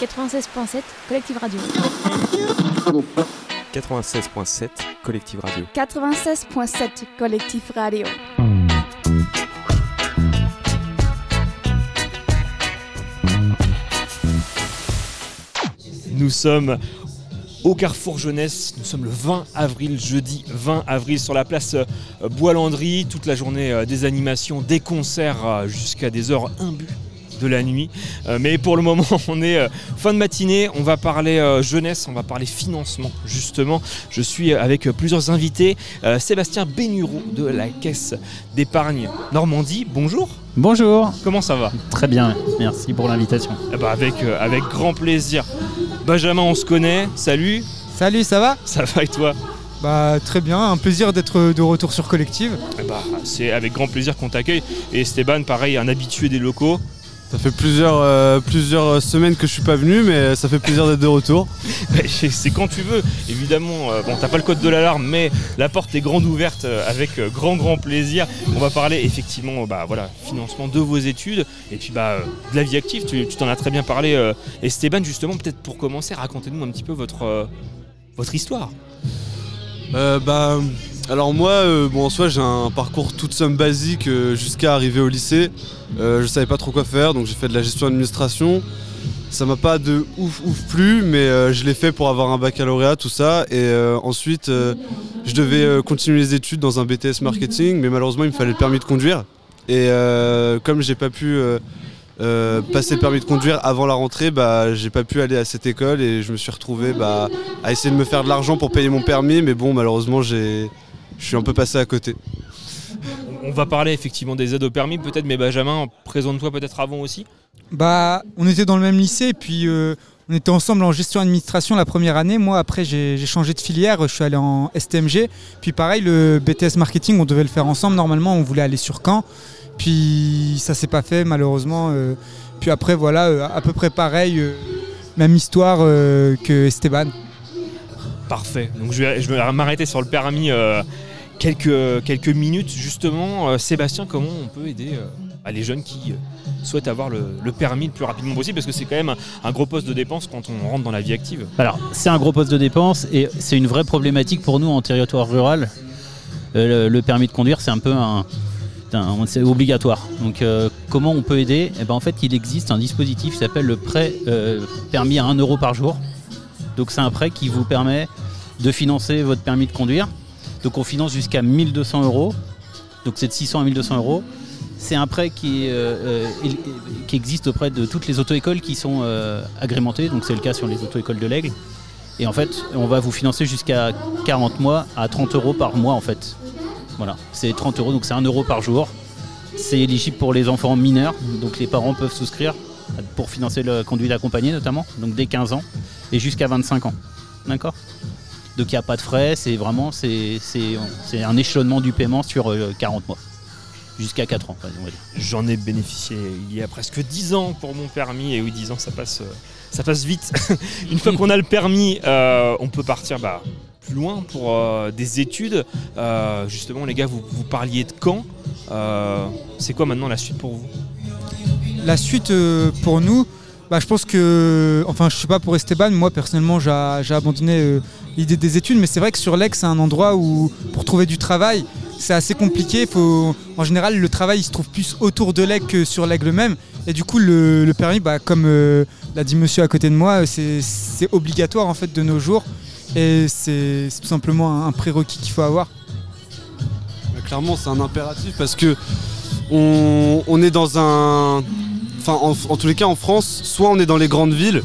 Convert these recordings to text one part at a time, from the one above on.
96.7 Collective Radio. 96.7 Collective Radio. 96.7 Collective Radio. Nous sommes au Carrefour Jeunesse. Nous sommes le 20 avril, jeudi 20 avril, sur la place euh, Bois-Landry. Toute la journée euh, des animations, des concerts euh, jusqu'à des heures imbues de la nuit. mais pour le moment, on est fin de matinée. On va parler jeunesse, on va parler financement, justement. Je suis avec plusieurs invités. Sébastien Bénureau de la Caisse d'épargne Normandie. Bonjour. Bonjour. Comment ça va? Très bien, merci pour l'invitation. Eh ben, avec, avec grand plaisir. Benjamin, on se connaît. Salut. Salut, ça va? Ça va et toi? Bah très bien, un plaisir d'être de retour sur Collective. Bah, c'est avec grand plaisir qu'on t'accueille. Et Esteban, pareil, un habitué des locaux. Ça fait plusieurs, euh, plusieurs semaines que je suis pas venu, mais ça fait plaisir d'être de retour. c'est quand tu veux, évidemment. Euh, bon, t'as pas le code de l'alarme, mais la porte est grande ouverte euh, avec grand grand plaisir. On va parler effectivement, bah voilà, financement de vos études et puis bah de la vie active. Tu t'en as très bien parlé, Esteban. Justement, peut-être pour commencer, racontez-nous un petit peu votre votre histoire. bah alors moi, euh, bon, en soi, j'ai un parcours toute somme basique euh, jusqu'à arriver au lycée. Euh, je savais pas trop quoi faire, donc j'ai fait de la gestion d'administration. Ça m'a pas de ouf ouf plu, mais je l'ai fait pour avoir un baccalauréat, tout ça. Et ensuite, je devais continuer les études dans un BTS marketing, mais malheureusement, il me fallait le permis de conduire. Et comme j'ai pas pu passer le permis de conduire avant la rentrée, bah, j'ai pas pu aller à cette école et je me suis retrouvé bah, à essayer de me faire de l'argent pour payer mon permis, mais bon, malheureusement, j'ai je suis un peu passé à côté. On va parler effectivement des aides au permis peut-être, mais Benjamin, présente-toi peut-être avant aussi. Bah, on était dans le même lycée, et puis euh, on était ensemble en gestion administration la première année. Moi, après, j'ai changé de filière, je suis allé en STMG. Puis pareil, le BTS marketing, on devait le faire ensemble. Normalement, on voulait aller sur Caen. Puis ça s'est pas fait, malheureusement. Euh. puis après, voilà, euh, à peu près pareil, même histoire que Esteban. Parfait. Donc je vais, je vais m'arrêter sur le permis quelques, quelques minutes justement. Euh, Sébastien, comment on peut aider euh, les jeunes qui euh, souhaitent avoir le, permis le plus rapidement possible Parce que c'est quand même un, gros poste de dépense quand on rentre dans la vie active. Alors c'est un gros poste de dépense et c'est une vraie problématique pour nous en territoire rural. le, permis de conduire, c'est un peu un, c'est obligatoire. Donc comment on peut aider? Eh ben, En fait, il existe un dispositif qui s'appelle le prêt permis à 1 euro par jour. Donc c'est un prêt qui vous permet de financer votre permis de conduire donc on finance jusqu'à 1200 euros. Donc c'est de 600 à 1200 euros. C'est un prêt qui, euh, euh, qui, existe auprès de toutes les auto-écoles qui sont euh, agrémentées. Donc c'est le cas sur les auto-écoles de l'Aigle. Et en fait, on va vous financer jusqu'à 40 mois à 30 euros par mois en fait. Voilà, c'est 30 euros, donc c'est 1 euro par jour. C'est éligible pour les enfants mineurs, donc les parents peuvent souscrire pour financer le conduite accompagnée notamment, donc dès 15 ans et jusqu'à 25 ans. D'accord? Donc il n'y a pas de frais, c'est vraiment c'est, un échelonnement du paiement sur 40 euh, mois. Jusqu'à 4 ans, J'en ai bénéficié il y a presque 10 ans pour mon permis, et oui 10 ans ça passe, euh, ça passe vite. Une fois qu'on a le permis, euh, on peut partir bah, plus loin pour des études. justement les gars, vous, vous parliez de quand C'est quoi maintenant la suite pour vous? La suite pour nous, bah, je pense que, enfin, je sais pas pour Esteban, moi personnellement, j'ai abandonné euh, l'idée des études, mais c'est vrai que sur l'Aigle, c'est un endroit où, pour trouver du travail, c'est assez compliqué. En général, le travail il se trouve plus autour de l'Aigle que sur l'Aigle même. Et du coup, le, permis, bah, comme euh, l'a dit monsieur à côté de moi, c'est obligatoire en fait de nos jours. Et c'est tout simplement un, prérequis qu'il faut avoir. Bah, clairement, c'est un impératif parce que on est dans un en, tous les cas en France, soit on est dans les grandes villes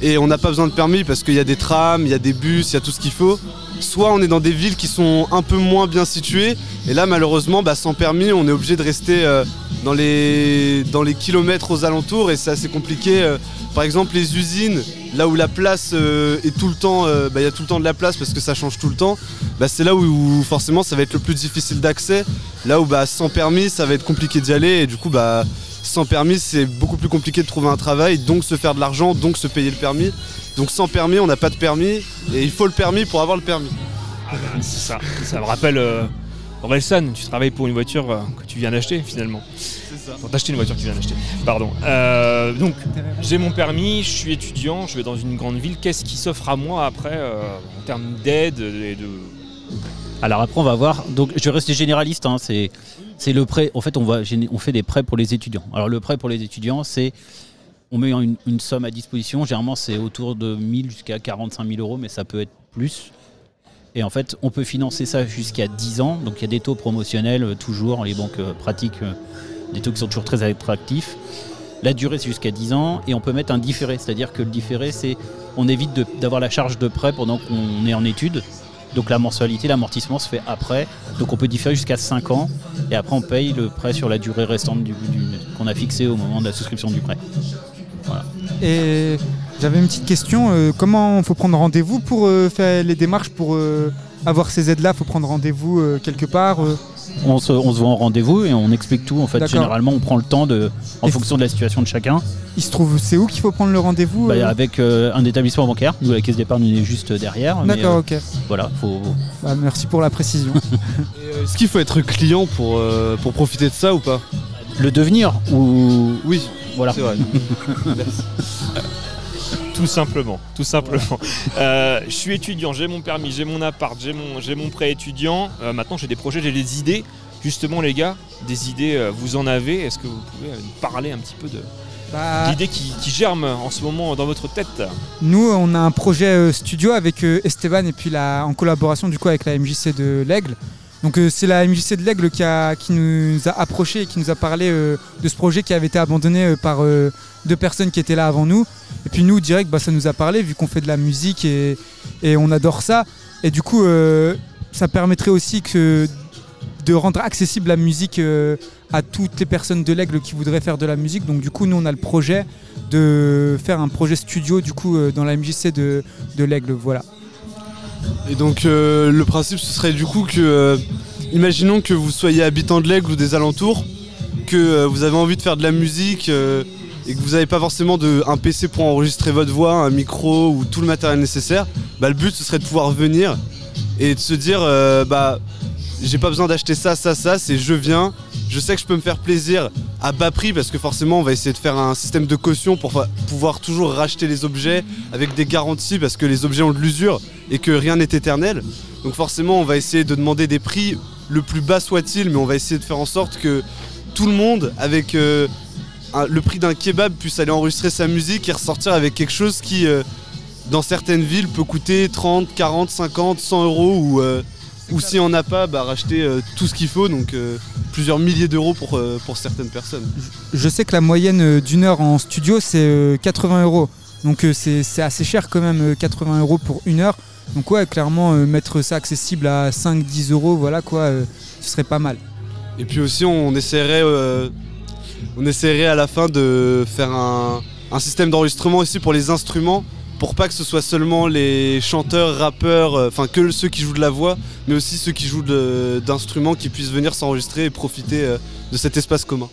et on n'a pas besoin de permis parce qu'il y a des trams, il y a des bus, il y a tout ce qu'il faut. Soit on est dans des villes qui sont un peu moins bien situées et là malheureusement bah, sans permis on est obligé de rester euh, dans, les, dans les kilomètres aux alentours et c'est assez compliqué. Euh. par exemple les usines, là où la place euh, est tout le temps, bah, il y a tout le temps de la place parce que ça change tout le temps, bah, c'est là où, forcément ça va être le plus difficile d'accès. Là où sans permis ça va être compliqué d'y aller et du coup bah sans permis, c'est beaucoup plus compliqué de trouver un travail, donc se faire de l'argent, donc se payer le permis. Donc sans permis, on n'a pas de permis, et il faut le permis pour avoir le permis. Ah bah, c'est ça, ça me rappelle euh, Orelsan, tu travailles pour une voiture euh, que tu viens d'acheter finalement. C'est ça. Pour t'acheter une voiture que tu viens d'acheter. Pardon. Euh, donc, j'ai mon permis, je suis étudiant, je vais dans une grande ville. Qu'est-ce qui s'offre à moi après euh, en termes d'aide et de. Alors après, on va voir. Donc, je vais rester généraliste. hein, c'est, le prêt. En fait, on, fait des prêts pour les étudiants. Alors, le prêt pour les étudiants, c'est. On met une, somme à disposition. Généralement, c'est autour de 1000 jusqu'à 45 000 euros, mais ça peut être plus. Et en fait, on peut financer ça jusqu'à 10 ans. Donc, il y a des taux promotionnels, euh, toujours. Les banques euh, pratiquent euh, des taux qui sont toujours très attractifs. La durée, c'est jusqu'à 10 ans. Et on peut mettre un différé. C'est-à-dire que le différé, c'est. On évite d'avoir la charge de prêt pendant qu'on est en études. Donc la mensualité, l'amortissement se fait après. Donc on peut différer jusqu'à 5 ans et après on paye le prêt sur la durée restante qu'on a fixé au moment de la souscription du prêt. Et j'avais une petite question. euh, comment faut prendre rendez-vous pour euh, faire les démarches pour euh, avoir ces aides-là? Faut prendre rendez-vous quelque part On se, on se voit en rendez-vous et on explique tout. En fait, D'accord. généralement on prend le temps de, en Et- fonction de la situation de chacun, Il se trouve, c'est où qu'il faut prendre le rendez-vous Bah, euh avec euh, un établissement bancaire. Nous la caisse d'épargne on est juste derrière. D'accord, euh, ok. voilà, faut. Bah, merci pour la précision. Et, Est-ce qu'il faut être client pour, euh, pour profiter de ça ou pas? Le devenir ou Oui, voilà. c'est vrai. Tout simplement, tout simplement. Euh, je suis étudiant, j'ai mon permis, j'ai mon appart, j'ai mon, j'ai mon prêt étudiant. Euh, maintenant, j'ai des projets, j'ai des idées. Justement, les gars, des idées, euh, vous en avez Est-ce que vous pouvez nous parler un petit peu de Bah, l'idée qui, qui germe en ce moment dans votre tête? Nous, on a un projet studio avec Esteban et puis la, en collaboration du coup avec la MJC de l'Aigle. Donc euh, c'est la MJC de l'Aigle qui, nous a approché et qui nous a parlé euh, de ce projet qui avait été abandonné euh, par deux personnes qui étaient là avant nous. Et puis nous, direct, bah, ça nous a parlé vu qu'on fait de la musique et, on adore ça. Et du coup, ça permettrait aussi de rendre accessible la musique à toutes les personnes de l'Aigle qui voudraient faire de la musique. Donc du coup, nous, on a le projet de faire un projet studio du coup dans la MJC de, de l'Aigle. Voilà. Et donc euh, le principe ce serait du coup que, euh, imaginons que vous soyez habitant de l'Aigle ou des alentours, que euh, vous avez envie de faire de la musique et que vous n'avez pas forcément de, un PC pour enregistrer votre voix, un micro ou tout le matériel nécessaire, bah, le but ce serait de pouvoir venir et de se dire bah j'ai pas besoin d'acheter ça, ça, ça, c'est je viens, je sais que je peux me faire plaisir à bas prix parce que forcément on va essayer de faire un système de caution pour pouvoir toujours racheter les objets avec des garanties parce que les objets ont de l'usure et que rien n'est éternel. Donc forcément on va essayer de demander des prix le plus bas soit-il mais on va essayer de faire en sorte que tout le monde avec euh, le prix d'un kebab puisse aller enregistrer sa musique et ressortir avec quelque chose qui euh, dans certaines villes peut coûter 30, 40, 50, 100 euros ou, euh, ou si on n'a pas, bah, racheter euh, tout ce qu'il faut, donc euh, plusieurs milliers d'euros pour, euh, pour certaines personnes. Je sais que la moyenne d'une heure en studio c'est euh, 80 euros. Donc c'est assez cher quand même, euh, 80 euros pour une heure. Donc ouais, clairement mettre ça accessible à 5-10 euros, voilà quoi, ce serait pas mal. Et puis aussi on essaierait, on essaierait à la fin de faire un, un système d'enregistrement aussi pour les instruments, pour pas que ce soit seulement les chanteurs, rappeurs, euh, enfin que ceux qui jouent de la voix, mais aussi ceux qui jouent d'instruments qui puissent venir s'enregistrer et profiter euh, de cet espace commun.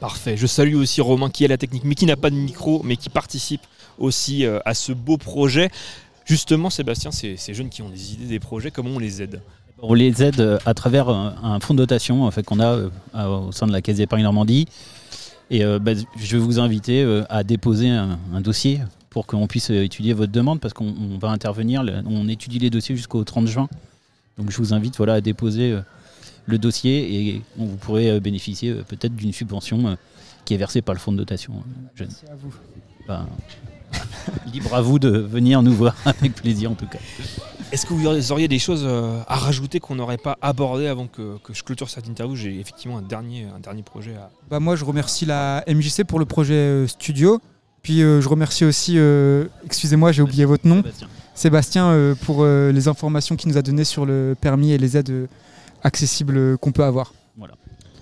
Parfait. Je salue aussi Romain qui a la technique, mais qui n'a pas de micro, mais qui participe aussi euh, à ce beau projet. Justement, Sébastien, ces, ces jeunes qui ont des idées, des projets, comment on les aide? On les aide à travers un, un fonds de dotation en fait, qu'on a euh, au sein de la Caisse d'épargne Normandie. Et euh, bah, je vais vous inviter euh, à déposer un, un dossier pour qu'on puisse euh, étudier votre demande parce qu'on on va intervenir, le- on étudie les dossiers jusqu'au 30 juin. Donc je vous invite voilà, à déposer euh, le dossier et vous pourrez euh, bénéficier peut-être d'une subvention qui est versée par le fonds de dotation. jeune. à vous. Ben, libre à vous de venir nous voir avec plaisir en tout cas. Est-ce que vous auriez des choses à rajouter qu'on n'aurait pas abordées avant que, que je clôture cette interview? J'ai effectivement un dernier, un dernier projet à. Bah moi je remercie la MJC pour le projet euh, studio. Puis euh, je remercie aussi, euh, excusez-moi j'ai oublié votre nom, Sébastien. Sébastien euh, pour euh, les informations qu'il nous a données sur le permis et les aides accessibles qu'on peut avoir.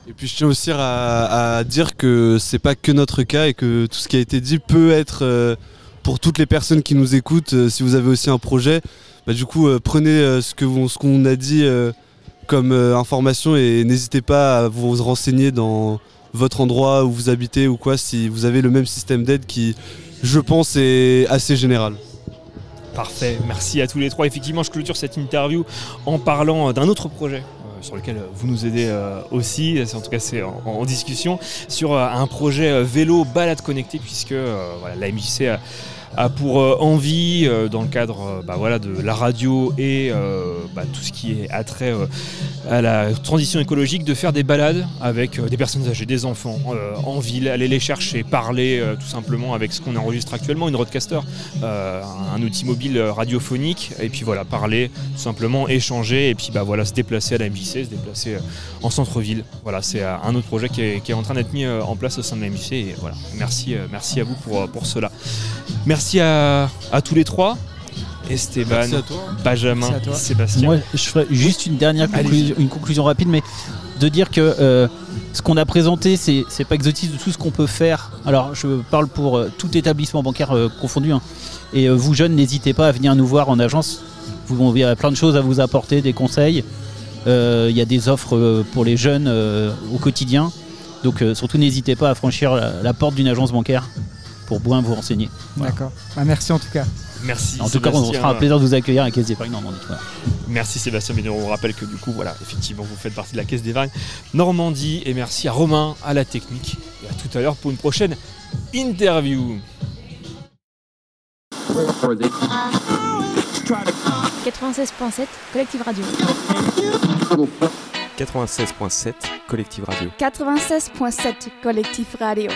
Et puis je tiens aussi à, à dire que c'est pas que notre cas et que tout ce qui a été dit peut être euh, pour toutes les personnes qui nous écoutent. euh, si vous avez aussi un projet, bah, du coup euh, prenez euh, ce que vous- ce qu'on a dit euh, comme euh, information et n'hésitez pas à vous renseigner dans votre endroit où vous habitez ou quoi si vous avez le même système d'aide qui, je pense, est assez général. Parfait, merci à tous les trois. Effectivement, je clôture cette interview en parlant d'un autre projet euh, sur lequel vous nous aidez euh, aussi, en tout cas c'est en, discussion, sur euh, un projet vélo balade connectée, puisque voilà, la MJC a, pour euh, envie, euh, dans le cadre euh, bah, de la radio et bah, tout ce qui est attrait à la transition écologique, de faire des balades avec des personnes âgées, des enfants, en ville, aller les chercher, parler tout simplement avec ce qu'on enregistre actuellement, une roadcaster, un outil mobile radiophonique, et puis voilà, parler, tout simplement échanger, et puis bah, voilà, se déplacer à la MJC, se déplacer en centre-ville. Voilà, c'est un autre projet qui est, en train d'être mis en place au sein de la MJC, et voilà, merci, merci à vous pour cela. Merci à, à tous les trois. Esteban, Merci à toi. Benjamin, Merci à toi. Sébastien. Moi, je ferais juste une dernière conclusion, une conclusion rapide, mais de dire que euh, ce qu'on a présenté, c'est c'est pas exotique de tout ce qu'on peut faire. Alors, je parle pour euh, tout établissement bancaire euh, confondu. hein. Et euh, vous jeunes, n'hésitez pas à venir nous voir en agence. Vous, a plein de choses à vous apporter, des conseils. Euh, Il y a des offres euh, pour les jeunes euh, au quotidien. Donc, euh, surtout, n'hésitez pas à franchir la, la porte d'une agence bancaire pour bien vous renseigner. Voilà. D'accord. Bah, merci en tout cas. Merci. En tout cas, on sera un plaisir de vous accueillir à la Caisse d'épargne Normandie. Voilà. Merci Sébastien Bénéron. On rappelle que du coup, voilà, effectivement, vous faites partie de la Caisse d'épargne Normandie. Et merci à Romain, à la technique. Et à tout à l'heure pour une prochaine interview. 96.7 Collectif Radio. 96.7 Collective Radio. 96.7 Collectif Radio.